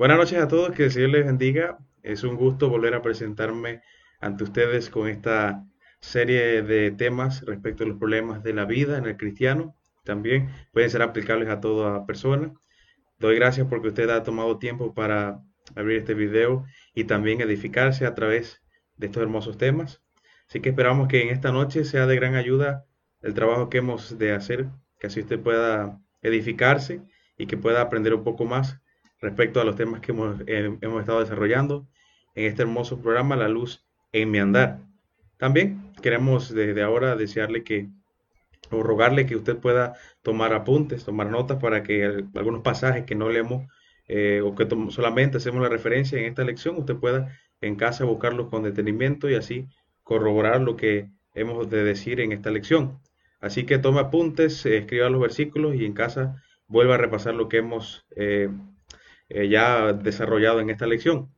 Buenas noches a todos, que el Señor les bendiga. Es un gusto volver a presentarme ante ustedes con esta serie de temas respecto a los problemas de la vida en el cristiano. También pueden ser aplicables a toda persona. Doy gracias porque usted ha tomado tiempo para abrir este video y también edificarse a través de estos hermosos temas. Así que esperamos que en esta noche sea de gran ayuda el trabajo que hemos de hacer, que así usted pueda edificarse y que pueda aprender un poco más respecto a los temas que hemos, eh, hemos estado desarrollando en este hermoso programa La Luz en mi andar. También queremos desde ahora desearle que o rogarle que usted pueda tomar apuntes, tomar notas para que algunos pasajes que no leemos eh, o que solamente hacemos la referencia en esta lección, usted pueda en casa buscarlos con detenimiento y así corroborar lo que hemos de decir en esta lección. Así que tome apuntes, escriba los versículos y en casa vuelva a repasar lo que hemos eh, eh, ya desarrollado en esta lección.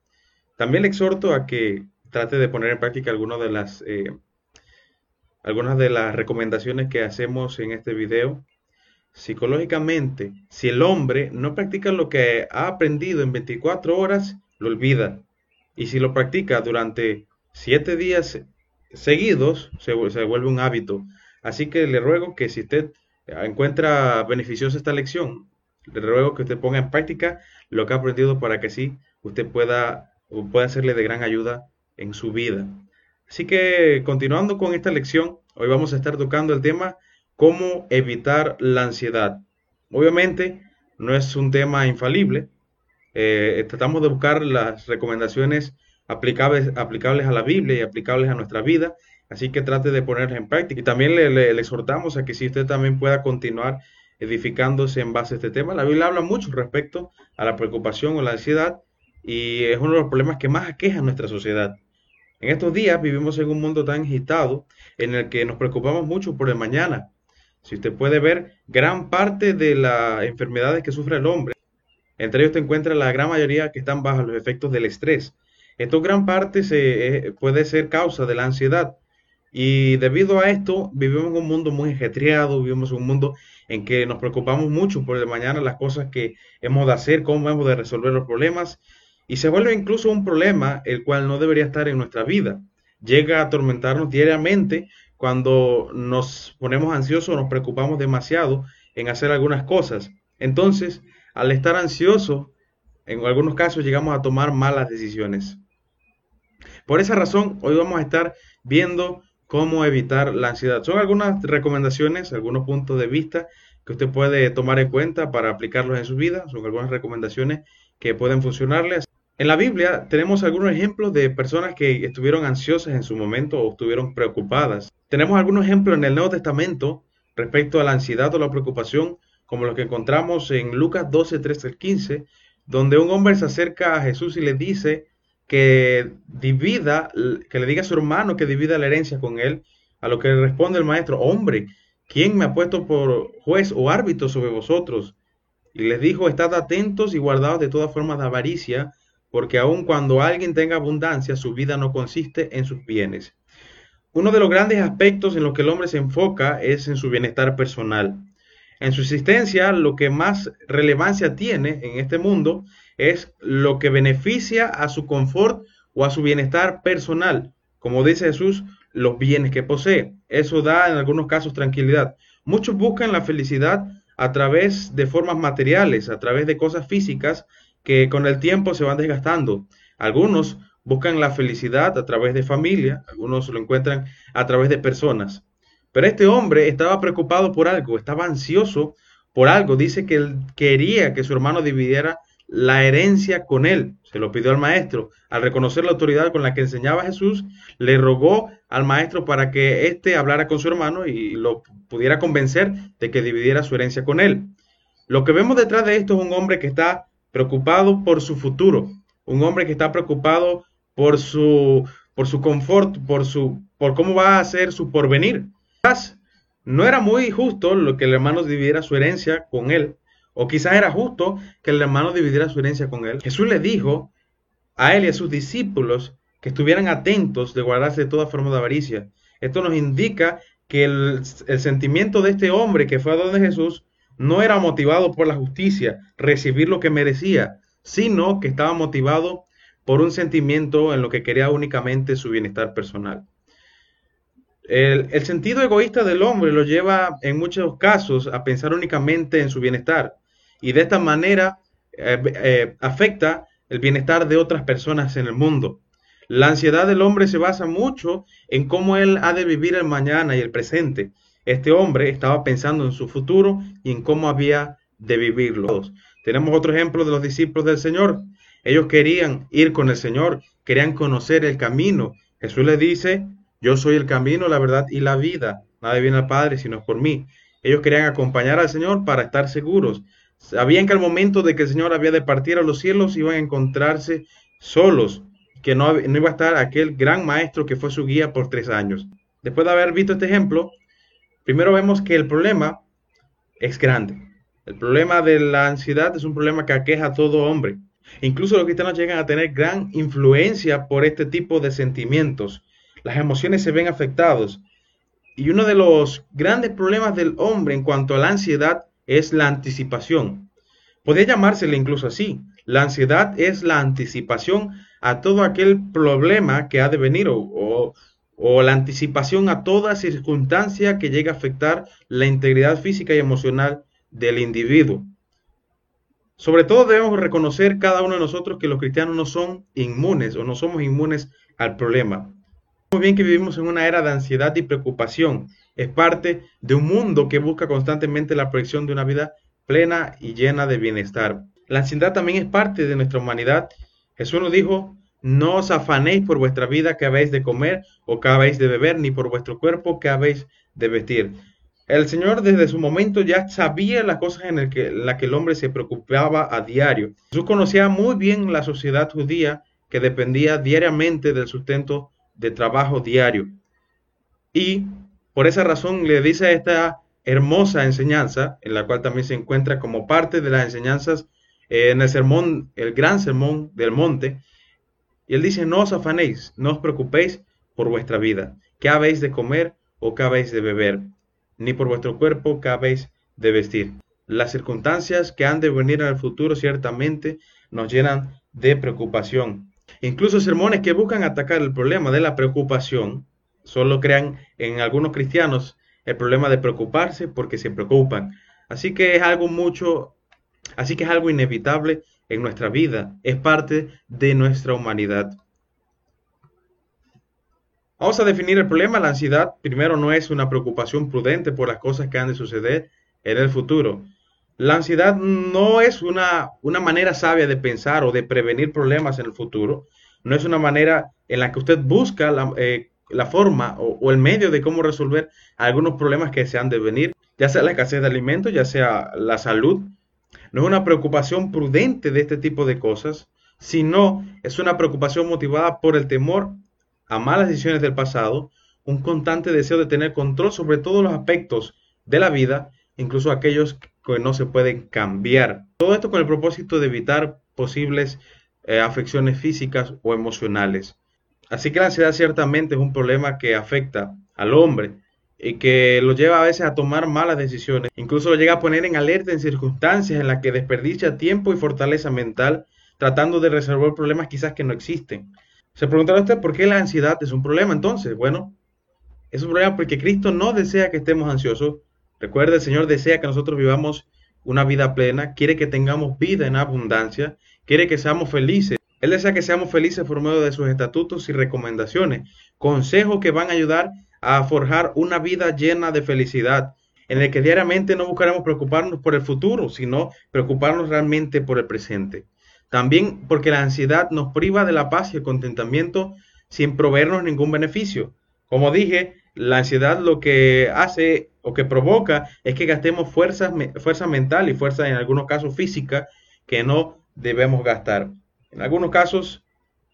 También le exhorto a que trate de poner en práctica algunas de las, eh, algunas de las recomendaciones que hacemos en este video. Psicológicamente, si el hombre no practica lo que ha aprendido en 24 horas, lo olvida. Y si lo practica durante 7 días seguidos, se, se vuelve un hábito. Así que le ruego que si usted encuentra beneficiosa esta lección, le ruego que usted ponga en práctica lo que ha aprendido para que sí usted pueda, pueda hacerle de gran ayuda en su vida. Así que continuando con esta lección, hoy vamos a estar tocando el tema cómo evitar la ansiedad. Obviamente no es un tema infalible. Eh, tratamos de buscar las recomendaciones aplicables, aplicables a la Biblia y aplicables a nuestra vida. Así que trate de ponerlas en práctica. Y también le, le exhortamos a que si usted también pueda continuar edificándose en base a este tema. La Biblia habla mucho respecto a la preocupación o la ansiedad y es uno de los problemas que más aqueja nuestra sociedad. En estos días vivimos en un mundo tan agitado en el que nos preocupamos mucho por el mañana. Si usted puede ver, gran parte de las enfermedades que sufre el hombre, entre ellos se encuentra la gran mayoría que están bajo los efectos del estrés. Esto gran parte se, eh, puede ser causa de la ansiedad. Y debido a esto, vivimos en un mundo muy ajetreado, vivimos en un mundo en que nos preocupamos mucho por el mañana, las cosas que hemos de hacer, cómo hemos de resolver los problemas, y se vuelve incluso un problema el cual no debería estar en nuestra vida. Llega a atormentarnos diariamente cuando nos ponemos ansiosos o nos preocupamos demasiado en hacer algunas cosas. Entonces, al estar ansiosos, en algunos casos llegamos a tomar malas decisiones. Por esa razón, hoy vamos a estar viendo cómo evitar la ansiedad. Son algunas recomendaciones, algunos puntos de vista que usted puede tomar en cuenta para aplicarlos en su vida. Son algunas recomendaciones que pueden funcionarles. En la Biblia tenemos algunos ejemplos de personas que estuvieron ansiosas en su momento o estuvieron preocupadas. Tenemos algunos ejemplos en el Nuevo Testamento respecto a la ansiedad o la preocupación, como los que encontramos en Lucas 12, 13 al 15, donde un hombre se acerca a Jesús y le dice, que divida, que le diga a su hermano que divida la herencia con él, a lo que le responde el maestro, hombre, ¿quién me ha puesto por juez o árbitro sobre vosotros? Y les dijo, estad atentos y guardados de toda forma de avaricia, porque aun cuando alguien tenga abundancia, su vida no consiste en sus bienes. Uno de los grandes aspectos en los que el hombre se enfoca es en su bienestar personal. En su existencia, lo que más relevancia tiene en este mundo es lo que beneficia a su confort o a su bienestar personal. Como dice Jesús, los bienes que posee. Eso da en algunos casos tranquilidad. Muchos buscan la felicidad a través de formas materiales, a través de cosas físicas que con el tiempo se van desgastando. Algunos buscan la felicidad a través de familia, algunos lo encuentran a través de personas. Pero este hombre estaba preocupado por algo, estaba ansioso por algo. Dice que él quería que su hermano dividiera la herencia con él. Se lo pidió al maestro. Al reconocer la autoridad con la que enseñaba Jesús, le rogó al maestro para que éste hablara con su hermano y lo pudiera convencer de que dividiera su herencia con él. Lo que vemos detrás de esto es un hombre que está preocupado por su futuro, un hombre que está preocupado por su, por su confort, por, su, por cómo va a ser su porvenir. No era muy justo lo que el hermano dividiera su herencia con él, o quizás era justo que el hermano dividiera su herencia con él. Jesús le dijo a él y a sus discípulos que estuvieran atentos de guardarse de toda forma de avaricia. Esto nos indica que el, sentimiento de este hombre que fue a donde Jesús no era motivado por la justicia, recibir lo que merecía, sino que estaba motivado por un sentimiento en lo que quería únicamente su bienestar personal. El, sentido egoísta del hombre lo lleva en muchos casos a pensar únicamente en su bienestar y de esta manera eh, eh, afecta el bienestar de otras personas en el mundo. La ansiedad del hombre se basa mucho en cómo él ha de vivir el mañana y el presente. Este hombre estaba pensando en su futuro y en cómo había de vivirlo. Tenemos otro ejemplo de los discípulos del Señor. Ellos querían ir con el Señor, querían conocer el camino. Jesús les dice, yo soy el camino, la verdad y la vida. Nadie viene al Padre sino por mí. Ellos querían acompañar al Señor para estar seguros. Sabían que al momento de que el Señor había de partir a los cielos iban a encontrarse solos, que no, no iba a estar aquel gran maestro que fue su guía por tres años. Después de haber visto este ejemplo, primero vemos que el problema es grande. El problema de la ansiedad es un problema que aqueja a todo hombre. Incluso los cristianos llegan a tener gran influencia por este tipo de sentimientos. Las emociones se ven afectados. Y uno de los grandes problemas del hombre en cuanto a la ansiedad es la anticipación. Podría llamársele incluso así. La ansiedad es la anticipación a todo aquel problema que ha de venir o, o la anticipación a toda circunstancia que llegue a afectar la integridad física y emocional del individuo. Sobre todo debemos reconocer cada uno de nosotros que los cristianos no son inmunes o no somos inmunes al problema. Bien que vivimos en una era de ansiedad y preocupación. Es parte de un mundo que busca constantemente la proyección de una vida plena y llena de bienestar. La ansiedad también es parte de nuestra humanidad. Jesús nos dijo, no os afanéis por vuestra vida que habéis de comer o que habéis de beber, ni por vuestro cuerpo que habéis de vestir. El Señor desde su momento ya sabía las cosas en, las que el hombre se preocupaba a diario. Jesús conocía muy bien la sociedad judía que dependía diariamente del sustento de trabajo diario. Y por esa razón le dice esta hermosa enseñanza, en la cual también se encuentra como parte de las enseñanzas eh, en el sermón, el gran sermón del monte. Y él dice, no os afanéis, no os preocupéis por vuestra vida, qué habéis de comer o qué habéis de beber ni por vuestro cuerpo que habéis de vestir. Las circunstancias que han de venir en el futuro ciertamente nos llenan de preocupación. Incluso sermones que buscan atacar el problema de la preocupación solo crean en algunos cristianos el problema de preocuparse porque se preocupan. Así que es algo mucho, así que es algo inevitable en nuestra vida, es parte de nuestra humanidad. Vamos a definir el problema. La ansiedad, primero, no es una preocupación prudente por las cosas que han de suceder en el futuro. La ansiedad no es una, una manera sabia de pensar o de prevenir problemas en el futuro. No es una manera en la que usted busca la, eh, forma o, o, el medio de cómo resolver algunos problemas que se han de venir, ya sea la escasez de alimentos, ya sea la salud. No es una preocupación prudente de este tipo de cosas, sino es una preocupación motivada por el temor a malas decisiones del pasado, un constante deseo de tener control sobre todos los aspectos de la vida, incluso aquellos que no se pueden cambiar. Todo esto con el propósito de evitar posibles eh, afecciones físicas o emocionales. Así que la ansiedad ciertamente es un problema que afecta al hombre y que lo lleva a veces a tomar malas decisiones. Incluso lo llega a poner en alerta en circunstancias en las que desperdicia tiempo y fortaleza mental tratando de resolver problemas quizás que no existen. Se preguntará usted por qué la ansiedad es un problema entonces. Bueno, es un problema porque Cristo no desea que estemos ansiosos. Recuerde, el Señor desea que nosotros vivamos una vida plena, quiere que tengamos vida en abundancia, quiere que seamos felices. Él desea que seamos felices por medio de sus estatutos y recomendaciones, consejos que van a ayudar a forjar una vida llena de felicidad, en el que diariamente no buscaremos preocuparnos por el futuro, sino preocuparnos realmente por el presente. También porque la ansiedad nos priva de la paz y el contentamiento sin proveernos ningún beneficio. Como dije, la ansiedad lo que hace o que provoca es que gastemos fuerza, fuerza mental y fuerza en algunos casos física que no debemos gastar. En algunos casos,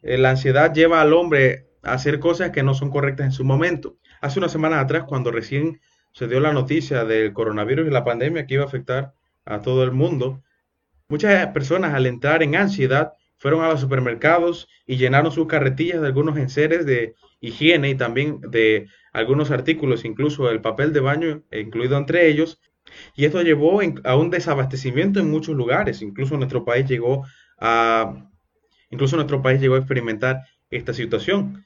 eh, la ansiedad lleva al hombre a hacer cosas que no son correctas en su momento. Hace unas semanas atrás, cuando recién se dio la noticia del coronavirus y la pandemia que iba a afectar a todo el mundo, Muchas personas al entrar en ansiedad fueron a los supermercados y llenaron sus carretillas de algunos enseres de higiene y también de algunos artículos, incluso el papel de baño incluido entre ellos. Y esto llevó a un desabastecimiento en muchos lugares. Incluso nuestro país llegó incluso nuestro país llegó a experimentar esta situación.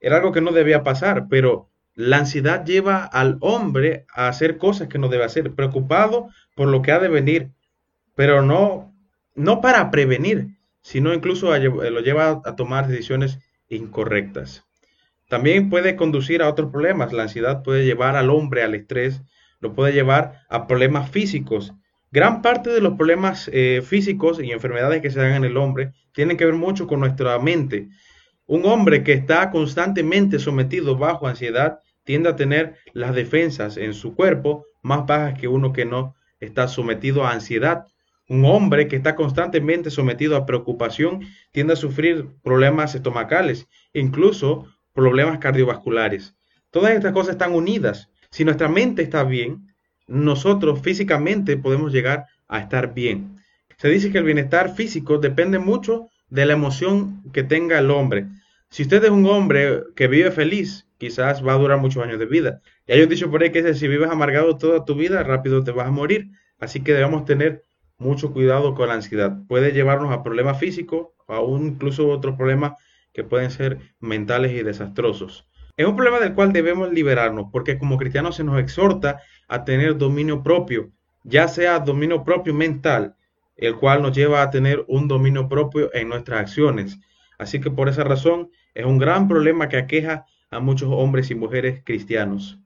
Era algo que no debía pasar, pero la ansiedad lleva al hombre a hacer cosas que no debe hacer, preocupado por lo que ha de venir, pero no, no para prevenir, sino incluso lo lleva a tomar decisiones incorrectas. También puede conducir a otros problemas. La ansiedad puede llevar al hombre al estrés, lo puede llevar a problemas físicos. Gran parte de los problemas eh, físicos y enfermedades que se dan en el hombre tienen que ver mucho con nuestra mente. Un hombre que está constantemente sometido bajo ansiedad tiende a tener las defensas en su cuerpo más bajas que uno que no está sometido a ansiedad. Un hombre que está constantemente sometido a preocupación tiende a sufrir problemas estomacales, incluso problemas cardiovasculares. Todas estas cosas están unidas. Si nuestra mente está bien, nosotros físicamente podemos llegar a estar bien. Se dice que el bienestar físico depende mucho de la emoción que tenga el hombre. Si usted es un hombre que vive feliz, quizás va a durar muchos años de vida. Y hay un dicho por ahí que si vives amargado toda tu vida, rápido te vas a morir. Así que debemos tener mucho cuidado con la ansiedad. Puede llevarnos a problemas físicos, a incluso otros problemas que pueden ser mentales y desastrosos. Es un problema del cual debemos liberarnos porque como cristianos se nos exhorta a tener dominio propio, ya sea dominio propio mental, el cual nos lleva a tener un dominio propio en nuestras acciones. Así que por esa razón es un gran problema que aqueja a muchos hombres y mujeres cristianos.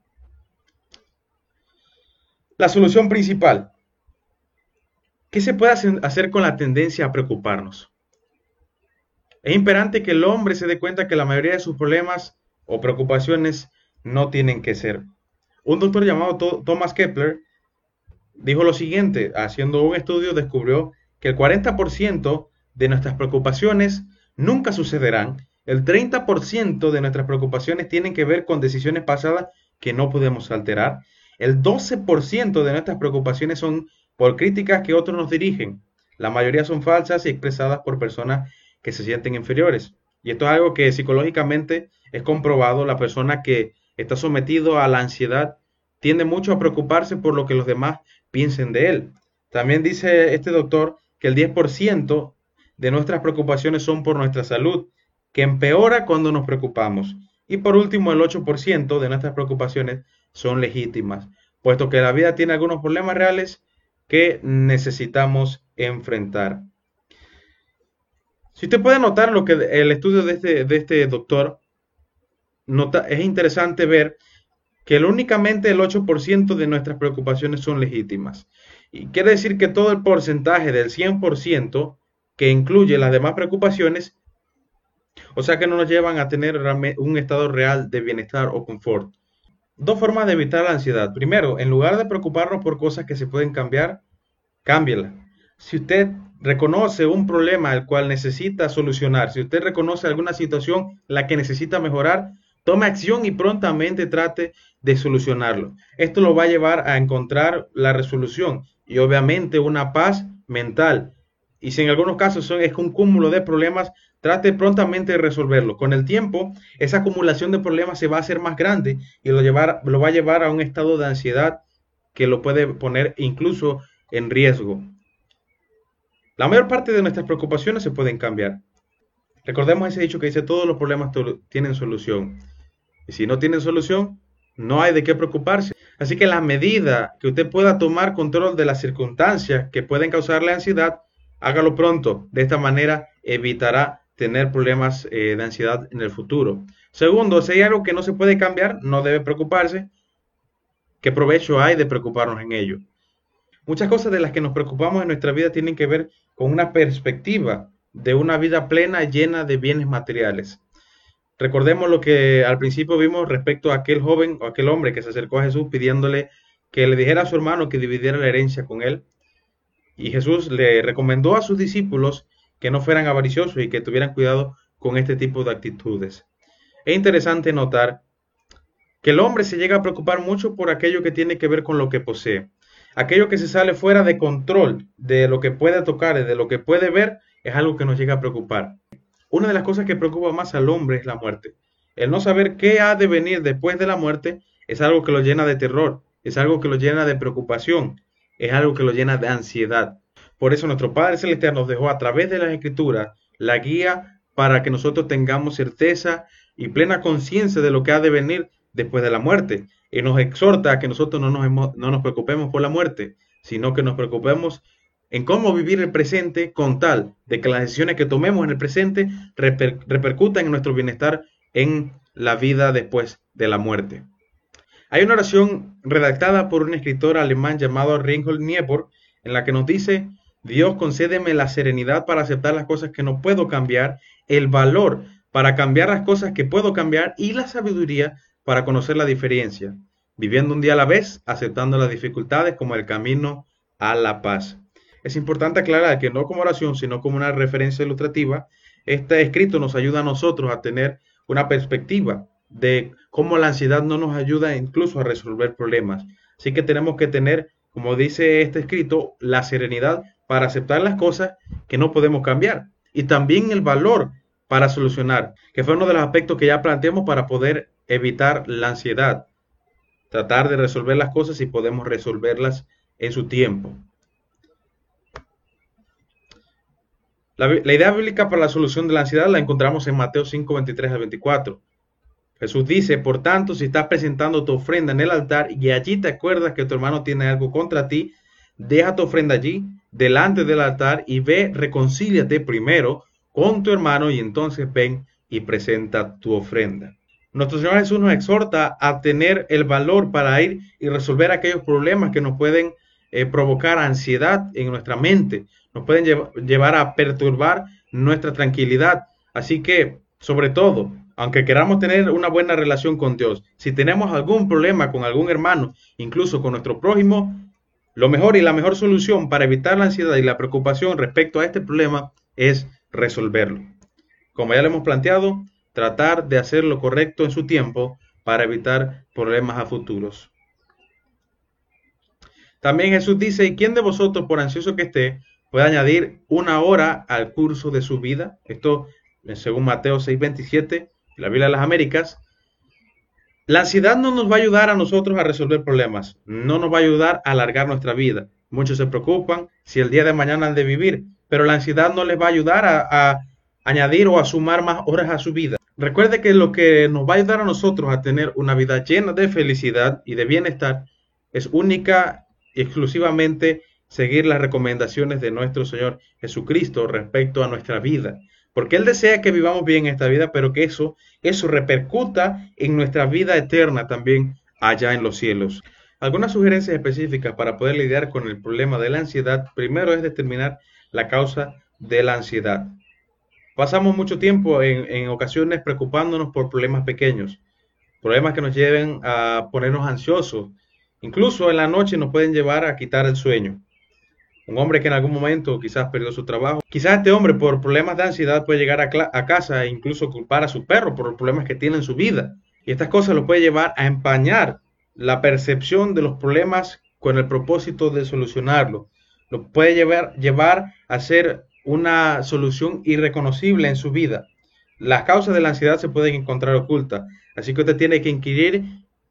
La solución principal. ¿Qué se puede hacer con la tendencia a preocuparnos? Es imperante que el hombre se dé cuenta que la mayoría de sus problemas o preocupaciones no tienen que ser. Un doctor llamado Thomas Kepler dijo lo siguiente, haciendo un estudio descubrió que el 40% de nuestras preocupaciones nunca sucederán, el 30% de nuestras preocupaciones tienen que ver con decisiones pasadas que no podemos alterar, el 12% de nuestras preocupaciones son por críticas que otros nos dirigen, la mayoría son falsas y expresadas por personas que se sienten inferiores. Y esto es algo que psicológicamente es comprobado. La persona que está sometido a la ansiedad tiende mucho a preocuparse por lo que los demás piensen de él. También dice este doctor que el 10% de nuestras preocupaciones son por nuestra salud, que empeora cuando nos preocupamos. Y por último, el 8% de nuestras preocupaciones son legítimas, puesto que la vida tiene algunos problemas reales que necesitamos enfrentar. Si usted puede notar lo que el estudio de este, de este doctor nota, es interesante ver que únicamente el 8% de nuestras preocupaciones son legítimas. Y quiere decir que todo el porcentaje del 100% que incluye las demás preocupaciones, o sea que no nos llevan a tener un estado real de bienestar o confort. Dos formas de evitar la ansiedad. Primero, en lugar de preocuparnos por cosas que se pueden cambiar, cámbiela. Si usted reconoce un problema el cual necesita solucionar, si usted reconoce alguna situación la que necesita mejorar, tome acción y prontamente trate de solucionarlo. Esto lo va a llevar a encontrar la resolución y obviamente una paz mental. Y si en algunos casos son, es un cúmulo de problemas, trate prontamente de resolverlo. Con el tiempo, esa acumulación de problemas se va a hacer más grande y lo, llevar, lo va a llevar a un estado de ansiedad que lo puede poner incluso en riesgo. La mayor parte de nuestras preocupaciones se pueden cambiar. Recordemos ese dicho que dice todos los problemas tienen solución. Y si no tienen solución, no hay de qué preocuparse. Así que la medida que usted pueda tomar control de las circunstancias que pueden causarle ansiedad, hágalo pronto. De esta manera evitará tener problemas eh, de ansiedad en el futuro. Segundo, si hay algo que no se puede cambiar, no debe preocuparse. ¿Qué provecho hay de preocuparnos en ello? Muchas cosas de las que nos preocupamos en nuestra vida tienen que ver con una perspectiva de una vida plena llena de bienes materiales. Recordemos lo que al principio vimos respecto a aquel joven o aquel hombre que se acercó a Jesús pidiéndole que le dijera a su hermano que dividiera la herencia con él. Y Jesús le recomendó a sus discípulos que no fueran avariciosos y que tuvieran cuidado con este tipo de actitudes. Es interesante notar que el hombre se llega a preocupar mucho por aquello que tiene que ver con lo que posee. Aquello que se sale fuera de control de lo que puede tocar, de lo que puede ver, es algo que nos llega a preocupar. Una de las cosas que preocupa más al hombre es la muerte. El no saber qué ha de venir después de la muerte es algo que lo llena de terror, es algo que lo llena de preocupación, es algo que lo llena de ansiedad. Por eso nuestro Padre Celestial nos dejó a través de las Escrituras la guía para que nosotros tengamos certeza y plena conciencia de lo que ha de venir después de la muerte. Y nos exhorta a que nosotros no nos, no nos preocupemos por la muerte, sino que nos preocupemos en cómo vivir el presente con tal de que las decisiones que tomemos en el presente repercutan en nuestro bienestar en la vida después de la muerte. Hay una oración redactada por un escritor alemán llamado Reinhold Niebuhr en la que nos dice, Dios concédeme la serenidad para aceptar las cosas que no puedo cambiar, el valor para cambiar las cosas que puedo cambiar y la sabiduría para conocer la diferencia, viviendo un día a la vez, aceptando las dificultades como el camino a la paz. Es importante aclarar que no como oración, sino como una referencia ilustrativa, este escrito nos ayuda a nosotros a tener una perspectiva de cómo la ansiedad no nos ayuda incluso a resolver problemas. Así que tenemos que tener, como dice este escrito, la serenidad para aceptar las cosas que no podemos cambiar y también el valor para solucionar, que fue uno de los aspectos que ya planteamos para poder evitar la ansiedad. Tratar de resolver las cosas y podemos resolverlas en su tiempo. La, idea bíblica para la solución de la ansiedad la encontramos en Mateo 5, 23 al 24. Jesús dice, por tanto, si estás presentando tu ofrenda en el altar y allí te acuerdas que tu hermano tiene algo contra ti, deja tu ofrenda allí, delante del altar, y ve, reconcíliate primero con tu hermano y entonces ven y presenta tu ofrenda. Nuestro Señor Jesús nos exhorta a tener el valor para ir y resolver aquellos problemas que nos pueden eh, provocar ansiedad en nuestra mente, nos pueden llevar a perturbar nuestra tranquilidad. Así que, sobre todo, aunque queramos tener una buena relación con Dios, si tenemos algún problema con algún hermano, incluso con nuestro prójimo, lo mejor y la mejor solución para evitar la ansiedad y la preocupación respecto a este problema es resolverlo. Como ya lo hemos planteado, tratar de hacer lo correcto en su tiempo para evitar problemas a futuros. También Jesús dice, ¿y quién de vosotros, por ansioso que esté, puede añadir una hora al curso de su vida. Esto, según Mateo 6:27, la Biblia de las Américas. La ansiedad no nos va a ayudar a nosotros a resolver problemas, no nos va a ayudar a alargar nuestra vida. Muchos se preocupan si el día de mañana han de vivir, pero la ansiedad no les va a ayudar a, añadir o a sumar más horas a su vida. Recuerde que lo que nos va a ayudar a nosotros a tener una vida llena de felicidad y de bienestar es única y exclusivamente seguir las recomendaciones de nuestro Señor Jesucristo respecto a nuestra vida. Porque Él desea que vivamos bien esta vida, pero que eso, eso repercuta en nuestra vida eterna también allá en los cielos. Algunas sugerencias específicas para poder lidiar con el problema de la ansiedad. Primero es determinar la causa de la ansiedad. Pasamos mucho tiempo en, en ocasiones preocupándonos por problemas pequeños, problemas que nos lleven a ponernos ansiosos. Incluso en la noche nos pueden llevar a quitar el sueño un hombre que en algún momento quizás perdió su trabajo. Quizás este hombre por problemas de ansiedad puede llegar a, casa e incluso culpar a su perro por los problemas que tiene en su vida. Y estas cosas lo puede llevar a empañar la percepción de los problemas con el propósito de solucionarlo. Lo puede llevar, llevar a ser una solución irreconocible en su vida. Las causas de la ansiedad se pueden encontrar ocultas, así que usted tiene que inquirir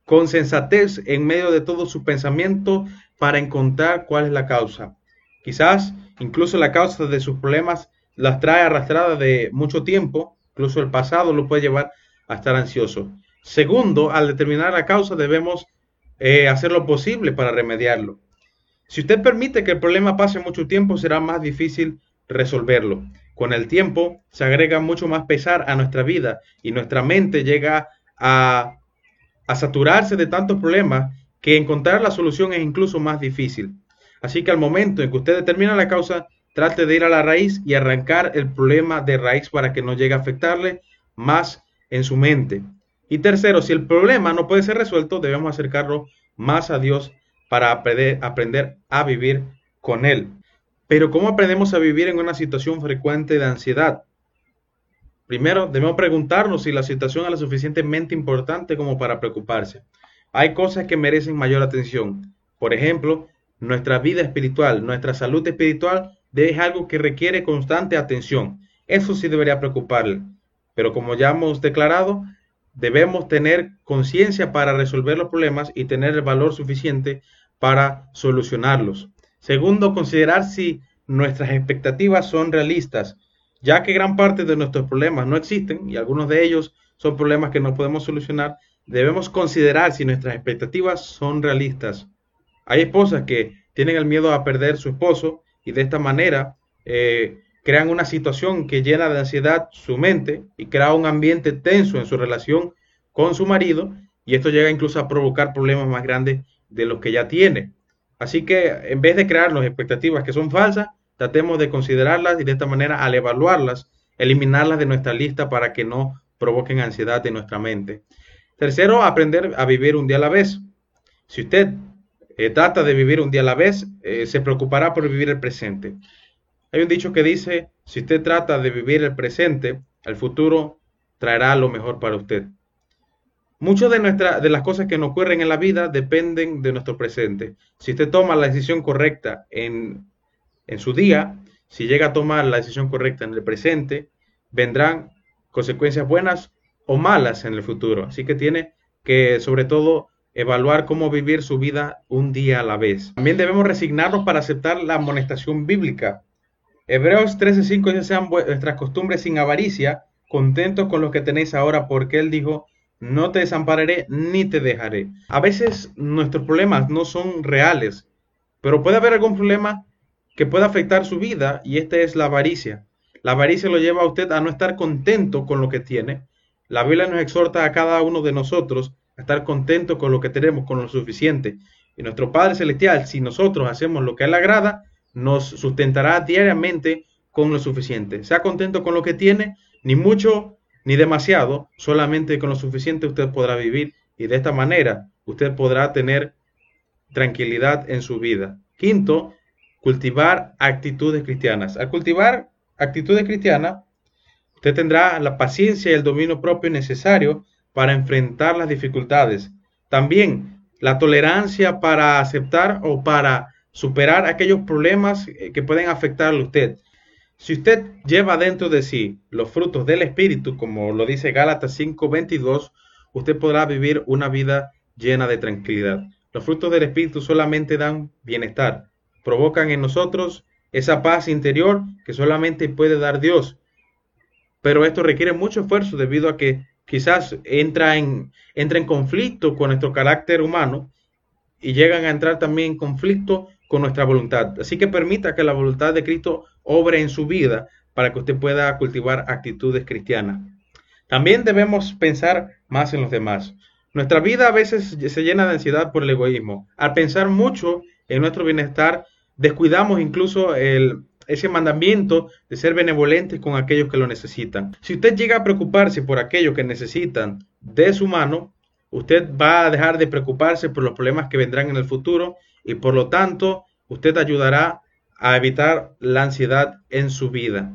con sensatez en medio de todo su pensamiento para encontrar cuál es la causa. Quizás incluso la causa de sus problemas las trae arrastradas de mucho tiempo, incluso el pasado lo puede llevar a estar ansioso. Segundo, al determinar la causa debemos eh, hacer lo posible para remediarlo. Si usted permite que el problema pase mucho tiempo, será más difícil resolverlo. Con el tiempo se agrega mucho más pesar a nuestra vida y nuestra mente llega a, a saturarse de tantos problemas que encontrar la solución es incluso más difícil. Así que al momento en que usted determina la causa, trate de ir a la raíz y arrancar el problema de raíz para que no llegue a afectarle más en su mente. Y tercero, si el problema no puede ser resuelto, debemos acercarlo más a Dios para aprender, aprender a vivir con Él. Pero ¿cómo aprendemos a vivir en una situación frecuente de ansiedad? Primero, debemos preguntarnos si la situación es lo suficientemente importante como para preocuparse. Hay cosas que merecen mayor atención. Por ejemplo, nuestra vida espiritual, nuestra salud espiritual es algo que requiere constante atención. Eso sí debería preocuparle. Pero como ya hemos declarado, debemos tener conciencia para resolver los problemas y tener el valor suficiente para solucionarlos. Segundo, considerar si nuestras expectativas son realistas, ya que gran parte de nuestros problemas no existen y algunos de ellos son problemas que no podemos solucionar, debemos considerar si nuestras expectativas son realistas. Hay esposas que tienen el miedo a perder su esposo y de esta manera eh, crean una situación que llena de ansiedad su mente y crea un ambiente tenso en su relación con su marido y esto llega incluso a provocar problemas más grandes de los que ya tiene. Así que en vez de crearnos expectativas que son falsas, tratemos de considerarlas y de esta manera al evaluarlas, eliminarlas de nuestra lista para que no provoquen ansiedad en nuestra mente. Tercero, aprender a vivir un día a la vez. Si usted eh, trata de vivir un día a la vez, eh, se preocupará por vivir el presente. Hay un dicho que dice, si usted trata de vivir el presente, el futuro traerá lo mejor para usted. Muchas de, de las cosas que nos ocurren en la vida dependen de nuestro presente. Si usted toma la decisión correcta en, en su día, si llega a tomar la decisión correcta en el presente, vendrán consecuencias buenas o malas en el futuro. Así que tiene que, sobre todo, evaluar cómo vivir su vida un día a la vez. También debemos resignarnos para aceptar la amonestación bíblica. Hebreos 13:5 dice, sean vuestras costumbres sin avaricia, contentos con lo que tenéis ahora, porque Él dijo, no te desampararé ni te dejaré. A veces nuestros problemas no son reales, pero puede haber algún problema que pueda afectar su vida y esta es la avaricia. La avaricia lo lleva a usted a no estar contento con lo que tiene. La Biblia nos exhorta a cada uno de nosotros estar contento con lo que tenemos, con lo suficiente. Y nuestro Padre Celestial, si nosotros hacemos lo que a Él agrada, nos sustentará diariamente con lo suficiente. Sea contento con lo que tiene, ni mucho ni demasiado, solamente con lo suficiente usted podrá vivir y de esta manera usted podrá tener tranquilidad en su vida. Quinto, cultivar actitudes cristianas. Al cultivar actitudes cristianas, usted tendrá la paciencia y el dominio propio necesario para enfrentar las dificultades. También la tolerancia para aceptar o para superar aquellos problemas eh, que pueden afectarle a usted. Si usted lleva dentro de sí los frutos del Espíritu, como lo dice Gálatas 5:22, usted podrá vivir una vida llena de tranquilidad. Los frutos del Espíritu solamente dan bienestar, provocan en nosotros esa paz interior que solamente puede dar Dios. Pero esto requiere mucho esfuerzo debido a que quizás entra en, entra en conflicto con nuestro carácter humano y llegan a entrar también en conflicto con nuestra voluntad. Así que permita que la voluntad de Cristo obre en su vida para que usted pueda cultivar actitudes cristianas. También debemos pensar más en los demás. Nuestra vida a veces se llena de ansiedad por el egoísmo. Al pensar mucho en nuestro bienestar, descuidamos incluso el, ese mandamiento de ser benevolentes con aquellos que lo necesitan. Si usted llega a preocuparse por aquellos que necesitan de su mano, usted va a dejar de preocuparse por los problemas que vendrán en el futuro y por lo tanto usted ayudará a evitar la ansiedad en su vida.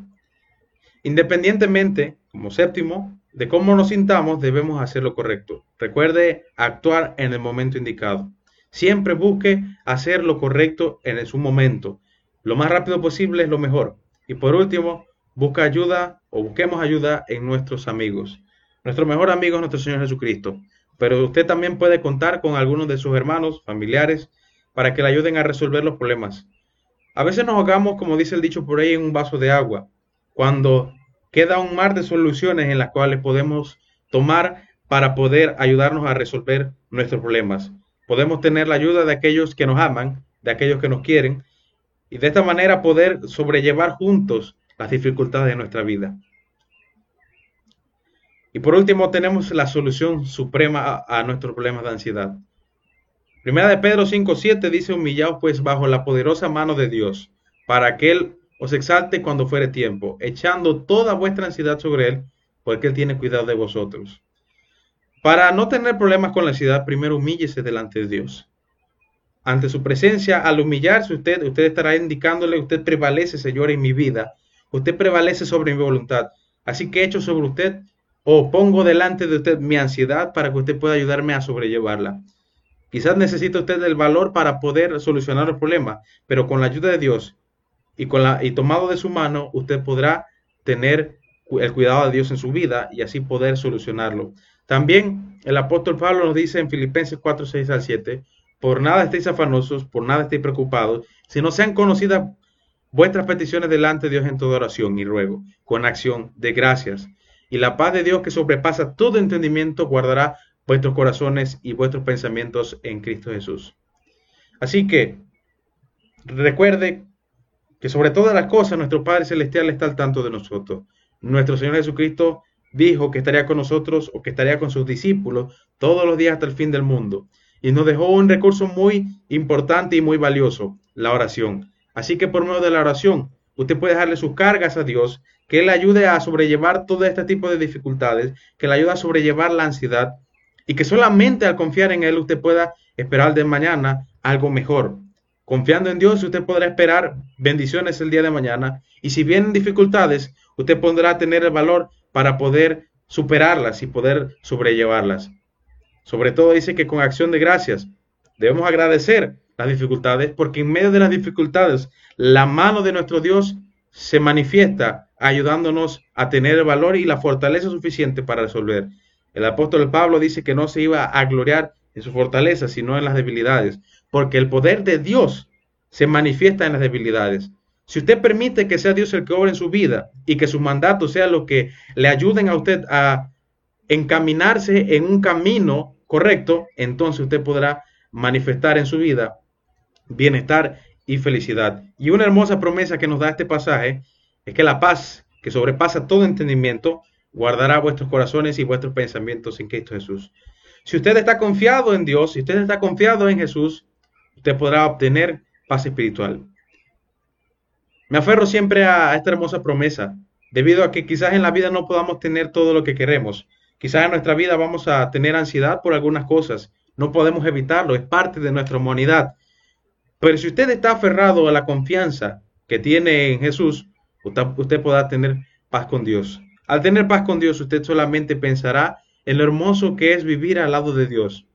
Independientemente, como séptimo, de cómo nos sintamos, debemos hacer lo correcto. Recuerde actuar en el momento indicado. Siempre busque hacer lo correcto en su momento. Lo más rápido posible es lo mejor. Y por último, busca ayuda o busquemos ayuda en nuestros amigos. Nuestro mejor amigo es nuestro Señor Jesucristo. Pero usted también puede contar con algunos de sus hermanos, familiares, para que le ayuden a resolver los problemas. A veces nos ahogamos, como dice el dicho por ahí, en un vaso de agua, cuando queda un mar de soluciones en las cuales podemos tomar para poder ayudarnos a resolver nuestros problemas. Podemos tener la ayuda de aquellos que nos aman, de aquellos que nos quieren, y de esta manera poder sobrellevar juntos las dificultades de nuestra vida. Y por último, tenemos la solución suprema a, nuestros problemas de ansiedad. Primera de Pedro 5.7 dice, humillaos pues bajo la poderosa mano de Dios, para que Él os exalte cuando fuere tiempo, echando toda vuestra ansiedad sobre Él, porque Él tiene cuidado de vosotros. Para no tener problemas con la ansiedad, primero humíllese delante de Dios. Ante su presencia, al humillarse usted, usted estará indicándole, usted prevalece, Señor, en mi vida. Usted prevalece sobre mi voluntad. Así que echo sobre usted o pongo delante de usted mi ansiedad para que usted pueda ayudarme a sobrellevarla. Quizás necesite usted el valor para poder solucionar el problema, pero con la ayuda de Dios y, con la, y tomado de su mano, usted podrá tener el cuidado de Dios en su vida y así poder solucionarlo. También el apóstol Pablo nos dice en Filipenses 4, 6 al 7, por nada estéis afanosos, por nada estéis preocupados, si no sean conocidas vuestras peticiones delante de Dios en toda oración y ruego, con acción de gracias. Y la paz de Dios que sobrepasa todo entendimiento guardará vuestros corazones y vuestros pensamientos en Cristo Jesús. Así que recuerde que sobre todas las cosas nuestro Padre Celestial está al tanto de nosotros. Nuestro Señor Jesucristo dijo que estaría con nosotros o que estaría con sus discípulos todos los días hasta el fin del mundo. Y nos dejó un recurso muy importante y muy valioso, la oración. Así que por medio de la oración, usted puede dejarle sus cargas a Dios, que le ayude a sobrellevar todo este tipo de dificultades, que le ayude a sobrellevar la ansiedad y que solamente al confiar en Él usted pueda esperar de mañana algo mejor. Confiando en Dios, usted podrá esperar bendiciones el día de mañana y si vienen dificultades, usted podrá tener el valor para poder superarlas y poder sobrellevarlas. Sobre todo dice que con acción de gracias debemos agradecer las dificultades porque en medio de las dificultades la mano de nuestro Dios se manifiesta ayudándonos a tener el valor y la fortaleza suficiente para resolver. El apóstol Pablo dice que no se iba a gloriar en su fortaleza, sino en las debilidades, porque el poder de Dios se manifiesta en las debilidades. Si usted permite que sea Dios el que obre en su vida y que su mandato sea lo que le ayuden a usted a encaminarse en un camino correcto, entonces usted podrá manifestar en su vida bienestar y felicidad. Y una hermosa promesa que nos da este pasaje es que la paz que sobrepasa todo entendimiento guardará vuestros corazones y vuestros pensamientos en Cristo Jesús. Si usted está confiado en Dios, si usted está confiado en Jesús, usted podrá obtener paz espiritual. Me aferro siempre a esta hermosa promesa, debido a que quizás en la vida no podamos tener todo lo que queremos. Quizás en nuestra vida vamos a tener ansiedad por algunas cosas. No podemos evitarlo, es parte de nuestra humanidad. Pero si usted está aferrado a la confianza que tiene en Jesús, usted, podrá tener paz con Dios. Al tener paz con Dios, usted solamente pensará en lo hermoso que es vivir al lado de Dios.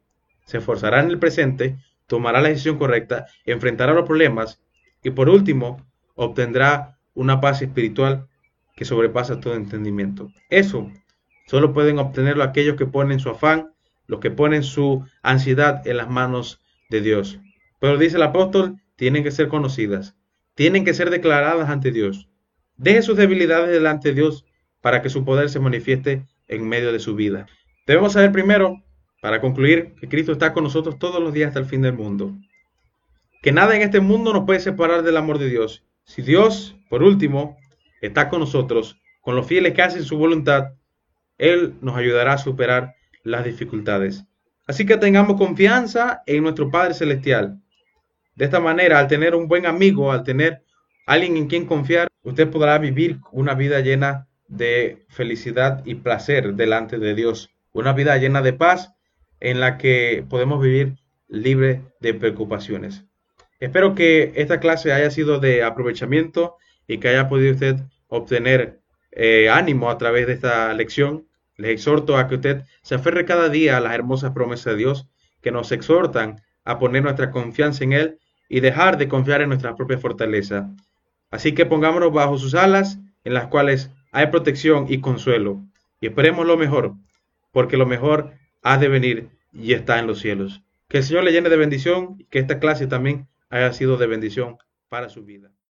Se esforzará en el presente, tomará la decisión correcta, enfrentará los problemas y por último, obtendrá una paz espiritual que sobrepasa todo entendimiento. Eso solo pueden obtenerlo aquellos que ponen su afán, los que ponen su ansiedad en las manos de Dios. Pero dice el apóstol, tienen que ser conocidas, tienen que ser declaradas ante Dios. Deje sus debilidades delante de Dios para que su poder se manifieste en medio de su vida. Debemos saber primero, para concluir, que Cristo está con nosotros todos los días hasta el fin del mundo. Que nada en este mundo nos puede separar del amor de Dios. Si Dios, por último, está con nosotros, con los fieles que hacen su voluntad, Él nos ayudará a superar las dificultades. Así que tengamos confianza en nuestro Padre Celestial. De esta manera, al tener un buen amigo, al tener alguien en quien confiar, usted podrá vivir una vida llena de felicidad y placer delante de Dios. Una vida llena de paz en la que podemos vivir libre de preocupaciones. Espero que esta clase haya sido de aprovechamiento y que haya podido usted obtener eh, ánimo a través de esta lección. Les exhorto a que usted se aferre cada día a las hermosas promesas de Dios que nos exhortan a poner nuestra confianza en Él y dejar de confiar en nuestra propia fortaleza. Así que pongámonos bajo sus alas en las cuales hay protección y consuelo. Y esperemos lo mejor, porque lo mejor ha de venir y está en los cielos. Que el Señor le llene de bendición y que esta clase también haya sido de bendición para su vida.